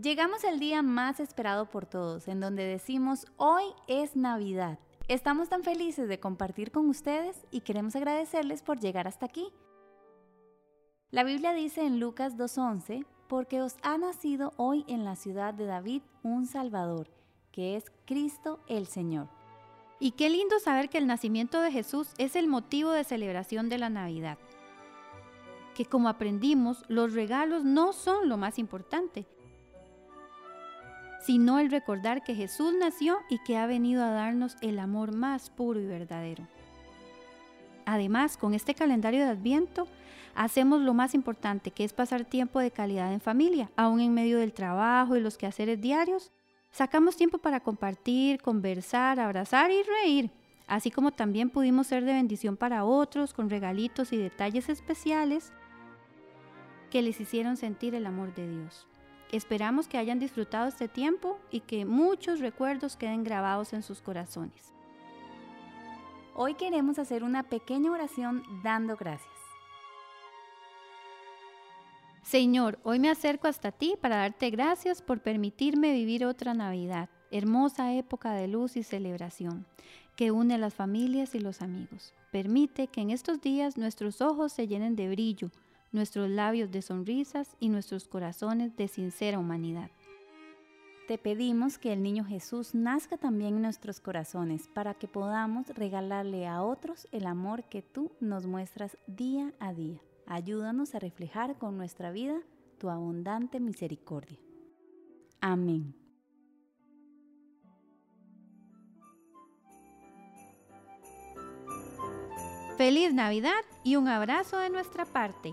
Llegamos al día más esperado por todos, en donde decimos, hoy es Navidad. Estamos tan felices de compartir con ustedes y queremos agradecerles por llegar hasta aquí. La Biblia dice en Lucas 2.11, porque os ha nacido hoy en la ciudad de David un Salvador, que es Cristo el Señor. Y qué lindo saber que el nacimiento de Jesús es el motivo de celebración de la Navidad. Que como aprendimos, los regalos no son lo más importante, sino el recordar que Jesús nació y que ha venido a darnos el amor más puro y verdadero. Además, con este calendario de Adviento, hacemos lo más importante, que es pasar tiempo de calidad en familia, aún en medio del trabajo y los quehaceres diarios. Sacamos tiempo para compartir, conversar, abrazar y reír, así como también pudimos ser de bendición para otros con regalitos y detalles especiales que les hicieron sentir el amor de Dios. Esperamos que hayan disfrutado este tiempo y que muchos recuerdos queden grabados en sus corazones. Hoy queremos hacer una pequeña oración dando gracias. Señor, hoy me acerco hasta ti para darte gracias por permitirme vivir otra Navidad, hermosa época de luz y celebración, que une a las familias y los amigos. Permite que en estos días nuestros ojos se llenen de brillo, nuestros labios de sonrisas y nuestros corazones de sincera humanidad. Te pedimos que el niño Jesús nazca también en nuestros corazones para que podamos regalarle a otros el amor que tú nos muestras día a día. Ayúdanos a reflejar con nuestra vida tu abundante misericordia. Amén. Feliz Navidad y un abrazo de nuestra parte.